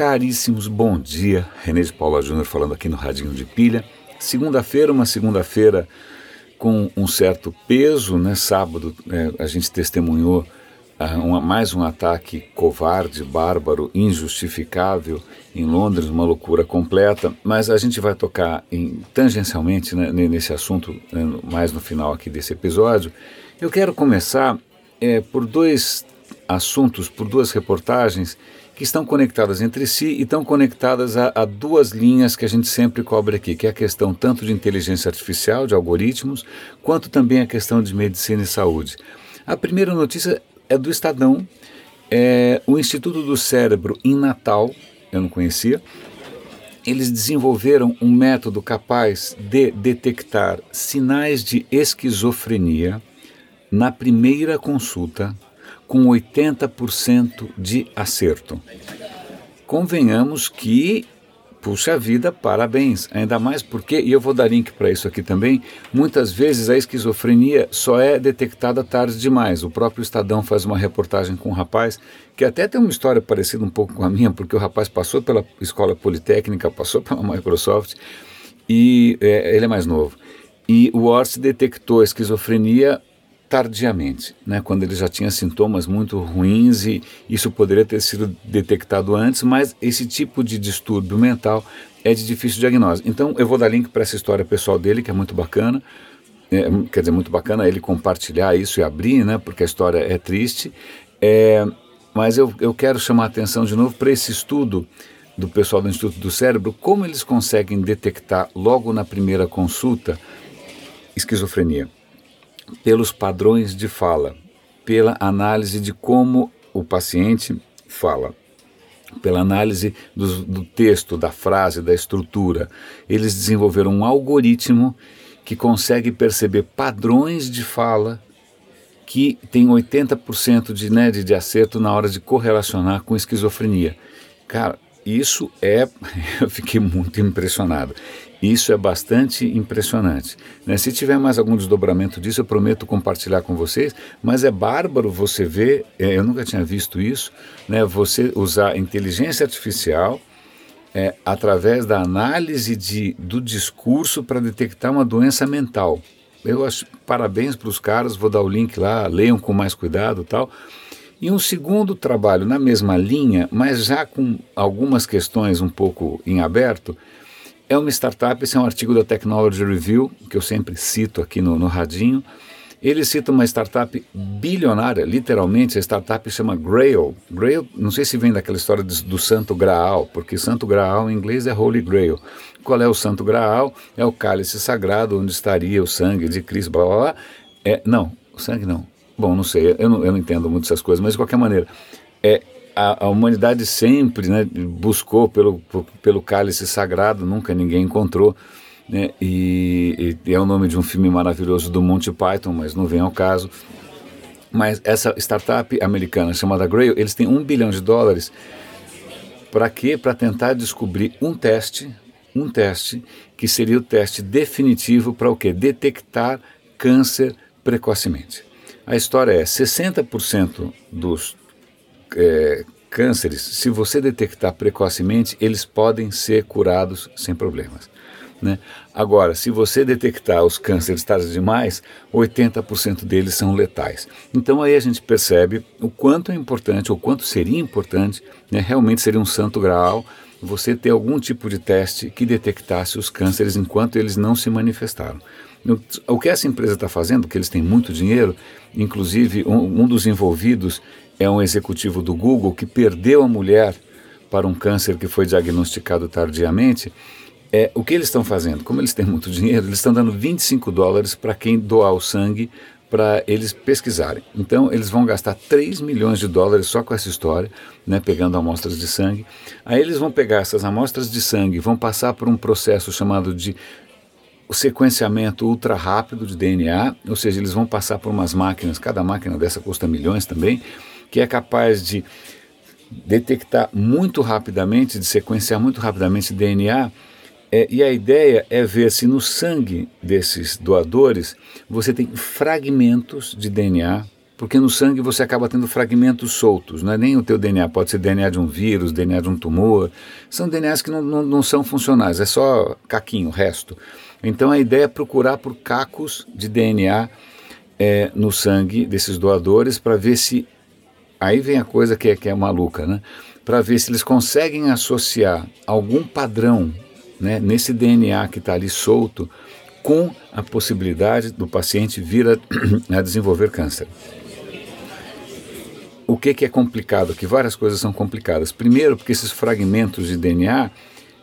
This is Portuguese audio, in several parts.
caríssimos, bom dia. René de Paula Júnior falando aqui no Radinho de Pilha. Segunda-feira, uma segunda-feira com um certo peso, né? Sábado é, a gente testemunhou uh, uma, mais um ataque covarde, bárbaro, injustificável em Londres, uma loucura completa. Mas a gente vai tocar em, tangencialmente né, nesse assunto né, mais no final aqui desse episódio. Eu quero começar é, por dois assuntos, por duas reportagens que estão conectadas entre si e estão conectadas a, a, duas linhas que a gente sempre cobre aqui, que é a questão tanto de inteligência artificial, de algoritmos, quanto também a questão de medicina e saúde. A primeira notícia é do Estadão, é, o Instituto do Cérebro em Natal, eu não conhecia, eles desenvolveram um método capaz de detectar sinais de esquizofrenia na primeira consulta com 80% de acerto. Convenhamos que, puxa vida, parabéns. Ainda mais porque, e eu vou dar link para isso aqui também, muitas vezes a esquizofrenia só é detectada tarde demais. O próprio Estadão faz uma reportagem com um rapaz que até tem uma história parecida um pouco com a minha, porque o rapaz passou pela escola politécnica, passou pela Microsoft e é, ele é mais novo. E o Orsi detectou a esquizofrenia tardiamente, né, quando ele já tinha sintomas muito ruins e isso poderia ter sido detectado antes, mas esse tipo de distúrbio mental é de difícil diagnóstico. Então eu vou dar link para essa história pessoal dele, que é muito bacana, é, quer dizer, muito bacana ele compartilhar isso e abrir, né, porque a história é triste, é, mas eu, eu quero chamar a atenção de novo para esse estudo do pessoal do Instituto do Cérebro, como eles conseguem detectar logo na primeira consulta esquizofrenia pelos padrões de fala, pela análise de como o paciente fala, pela análise do, do texto, da frase, da estrutura. Eles desenvolveram um algoritmo que consegue perceber padrões de fala que tem 80% de, né, de, de acerto na hora de correlacionar com esquizofrenia. Cara, isso é. Eu fiquei muito impressionado. Isso é bastante impressionante. Né? Se tiver mais algum desdobramento disso, eu prometo compartilhar com vocês, mas é bárbaro você ver, é, eu nunca tinha visto isso, né? você usar inteligência artificial é, através da análise de, do discurso para detectar uma doença mental. Eu acho parabéns para os caras, vou dar o link lá, leiam com mais cuidado tal. E um segundo trabalho na mesma linha, mas já com algumas questões um pouco em aberto, é uma startup, esse é um artigo da Technology Review, que eu sempre cito aqui no, no Radinho. Ele cita uma startup bilionária, literalmente, a startup chama Grail. Grail, não sei se vem daquela história do, do Santo Graal, porque Santo Graal em inglês é Holy Grail. Qual é o Santo Graal? É o cálice sagrado onde estaria o sangue de Cristo, blá blá blá. É, não, o sangue não. Bom, não sei, eu não, eu não entendo muito essas coisas, mas de qualquer maneira, é, a, a, humanidade sempre né, buscou pelo, pelo cálice sagrado, nunca ninguém encontrou. Né, e, e, é o nome de um filme maravilhoso do Monty Python, mas não vem ao caso. Mas essa startup americana chamada Grail, eles têm um bilhão de dólares para quê? Para tentar descobrir um teste, um teste que seria o teste definitivo para o quê? Detectar câncer precocemente. A história é 60% dos é, cânceres, se você detectar precocemente, eles podem ser curados sem problemas. Né? Agora, se você detectar os cânceres tarde demais, 80% deles são letais. Então aí a gente percebe o quanto é importante, ou quanto seria importante, né? realmente seria um santo graal, você ter algum tipo de teste que detectasse os cânceres enquanto eles não se manifestaram. O que essa empresa está fazendo, que eles têm muito dinheiro, inclusive um, um dos envolvidos é um executivo do Google que perdeu a mulher para um câncer que foi diagnosticado tardiamente. É, o que eles estão fazendo? Como eles têm muito dinheiro, eles estão dando 25 dólares para quem doar o sangue para eles pesquisarem. Então, eles vão gastar 3 milhões de dólares só com essa história, né, pegando amostras de sangue. Aí eles vão pegar essas amostras de sangue, vão passar por um processo chamado de sequenciamento ultra rápido de DNA, ou seja, eles vão passar por umas máquinas, cada máquina dessa custa milhões também, que é capaz de detectar muito rapidamente, de sequenciar muito rapidamente DNA. É, e a ideia é ver se no sangue desses doadores você tem fragmentos de DNA porque no sangue você acaba tendo fragmentos soltos, não é nem o teu DNA, pode ser DNA de um vírus, DNA de um tumor, são DNAs que não, não, não são funcionais, é só caquinho, resto. Então a ideia é procurar por cacos de DNA é, no sangue desses doadores para ver se. Aí vem a coisa que é, que é maluca, né? Para ver se eles conseguem associar algum padrão né, nesse DNA que está ali solto com a possibilidade do paciente vir a, a desenvolver câncer. O que, que é complicado? Que várias coisas são complicadas. Primeiro, porque esses fragmentos de DNA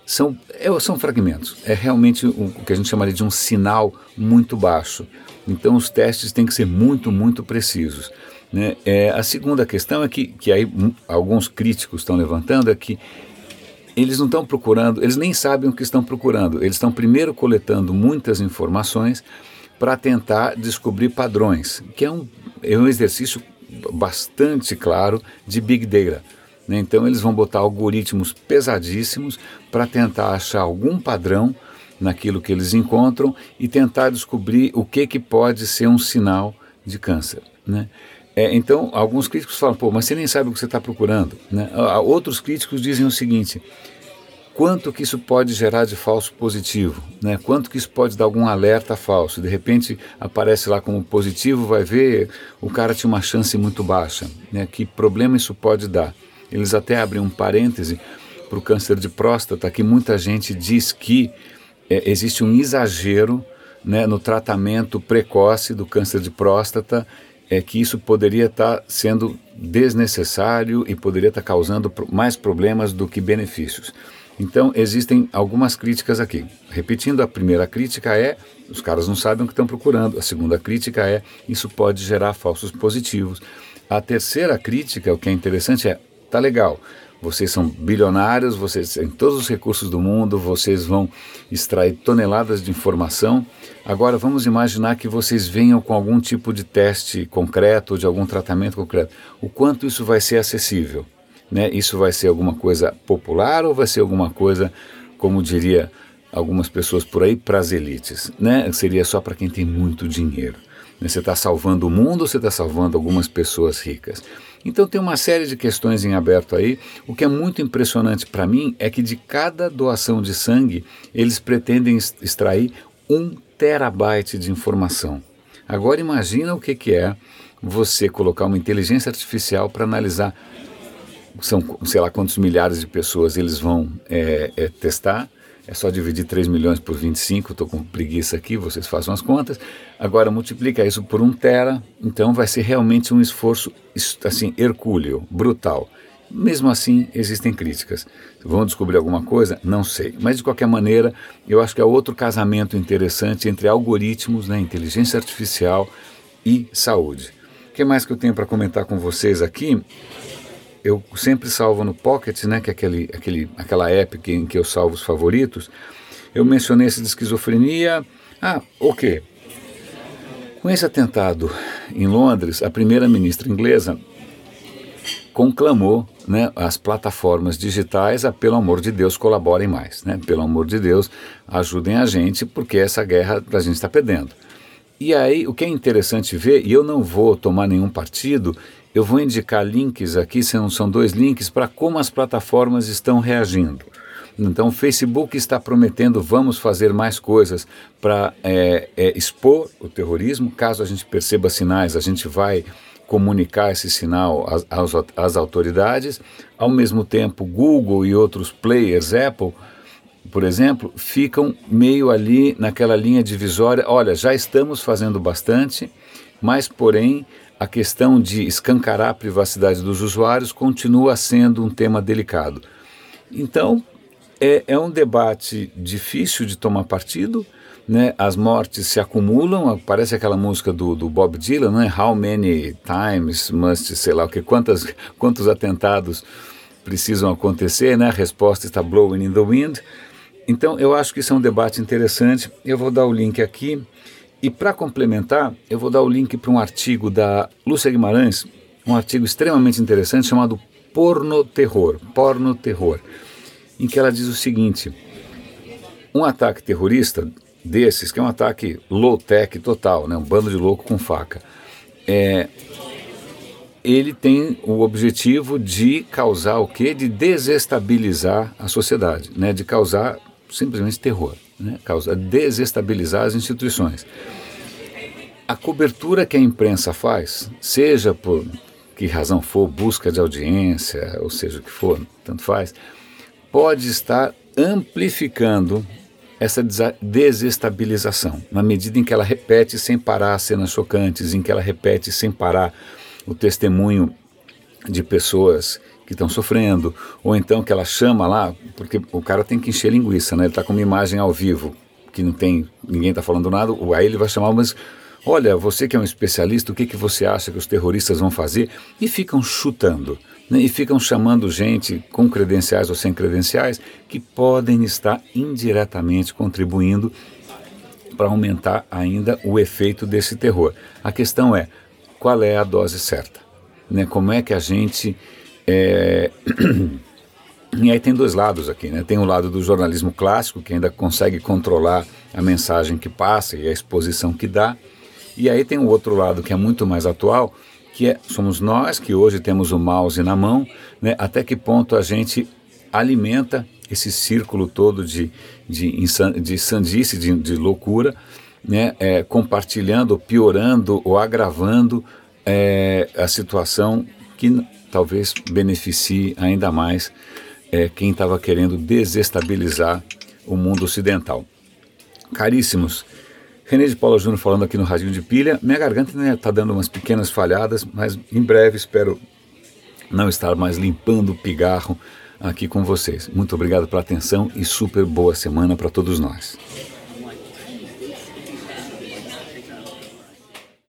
são, é, são fragmentos. É realmente o que a gente chamaria de um sinal muito baixo. Então, os testes têm que ser muito, muito precisos. Né? É, a segunda questão é que, que aí alguns críticos estão levantando é que eles não estão procurando, eles nem sabem o que estão procurando. Eles estão primeiro coletando muitas informações para tentar descobrir padrões, que é um, é um exercício bastante claro de Big Data. Né? Então eles vão botar algoritmos pesadíssimos para tentar achar algum padrão naquilo que eles encontram e tentar descobrir o que, que pode ser um sinal de câncer. Né? É, então, alguns críticos falam, pô, mas você nem sabe o que você está procurando. Né? Outros críticos dizem o seguinte, quanto que isso pode gerar de falso positivo, né? quanto que isso pode dar algum alerta falso. De repente aparece lá como positivo, vai ver, o cara tinha uma chance muito baixa. Né? Que problema isso pode dar? Eles até abrem um parêntese para o câncer de próstata, que muita gente diz que é, existe um exagero né, no tratamento precoce do câncer de próstata é que isso poderia estar tá sendo desnecessário e poderia estar tá causando mais problemas do que benefícios. Então, existem algumas críticas aqui. Repetindo, a primeira crítica é: os caras não sabem o que estão procurando. A segunda crítica é: isso pode gerar falsos positivos. A terceira crítica, o que é interessante, é: tá legal, vocês são bilionários, vocês têm todos os recursos do mundo, vocês vão extrair toneladas de informação. Agora vamos imaginar que vocês venham com algum tipo de teste concreto, de algum tratamento concreto. O quanto isso vai ser acessível? Né? Isso vai ser alguma coisa popular ou vai ser alguma coisa, como diria algumas pessoas por aí, para as elites? Né? Seria só para quem tem muito dinheiro. Né? Você está salvando o mundo ou você está salvando algumas pessoas ricas? Então tem uma série de questões em aberto aí. O que é muito impressionante para mim é que de cada doação de sangue eles pretendem extrair um terabyte de informação. Agora imagina o que, que é você colocar uma inteligência artificial para analisar são sei lá quantos milhares de pessoas eles vão é, é, testar é só dividir 3 milhões por 25, estou com preguiça aqui, vocês façam as contas. Agora multiplica isso por um tera, então vai ser realmente um esforço assim hercúleo, brutal. Mesmo assim, existem críticas. Vão descobrir alguma coisa? Não sei. Mas, de qualquer maneira, eu acho que é outro casamento interessante entre algoritmos, né, inteligência artificial e saúde. O que mais que eu tenho para comentar com vocês aqui? Eu sempre salvo no Pocket, né, que é aquele, aquele, aquela app em que eu salvo os favoritos. Eu mencionei esse de esquizofrenia. Ah, ok. Com esse atentado em Londres, a primeira-ministra inglesa conclamou né, as plataformas digitais a, pelo amor de Deus, colaborem mais. Né? Pelo amor de Deus, ajudem a gente, porque essa guerra a gente está perdendo. E aí, o que é interessante ver, e eu não vou tomar nenhum partido, eu vou indicar links aqui, são, dois links, para como as plataformas estão reagindo. Então, o Facebook está prometendo vamos fazer mais coisas para é, é, expor o terrorismo. Caso a gente perceba sinais, a gente vai comunicar esse sinal às, às autoridades. Ao mesmo tempo, Google e outros players, Apple, por exemplo, ficam meio ali naquela linha divisória. Olha, já estamos fazendo bastante, mas, porém, a questão de escancarar a privacidade dos usuários continua sendo um tema delicado. Então, é, é um debate difícil de tomar partido, né? as mortes se acumulam, parece aquela música do, do Bob Dylan, né? How many times must, sei lá o que, quantas, quantos atentados precisam acontecer, né? A resposta está blowing in the wind. Então, eu acho que isso é um debate interessante. Eu vou dar o link aqui. E para complementar, eu vou dar o link para um artigo da Lúcia Guimarães, um artigo extremamente interessante chamado Porno Terror, Porno Terror, em que ela diz o seguinte: um ataque terrorista desses, que é um ataque low-tech total, né, um bando de louco com faca, é, ele tem o objetivo de causar o quê? De desestabilizar a sociedade, né? de causar simplesmente terror, né? causa desestabilizar as instituições. A cobertura que a imprensa faz, seja por que razão for, busca de audiência, ou seja o que for, tanto faz, pode estar amplificando essa desestabilização, na medida em que ela repete sem parar cenas chocantes, em que ela repete sem parar o testemunho de pessoas que estão sofrendo, ou então que ela chama lá, porque o cara tem que encher linguiça, né? Ele está com uma imagem ao vivo, que não tem, ninguém está falando nada, aí ele vai chamar, mas olha, você que é um especialista, o que, que você acha que os terroristas vão fazer? E ficam chutando né, e ficam chamando gente com credenciais ou sem credenciais que podem estar indiretamente contribuindo para aumentar ainda o efeito desse terror. A questão é qual é a dose certa, né? Como é que a gente é... E aí tem dois lados aqui, né? Tem o lado do jornalismo clássico, que ainda consegue controlar a mensagem que passa e a exposição que dá. E aí tem o outro lado que é muito mais atual, que é, somos nós que hoje temos o mouse na mão, né, até que ponto a gente alimenta esse círculo todo de, de, de sandice, de, de loucura, né, é, compartilhando, piorando ou agravando é, a situação que talvez beneficie ainda mais é, quem estava querendo desestabilizar o mundo ocidental. Caríssimos, René de Paula Júnior falando aqui no Radinho de Pilha. Minha garganta está né, dando umas pequenas falhadas, mas em breve espero não estar mais limpando o pigarro aqui com vocês. Muito obrigado pela atenção e super boa semana para todos nós.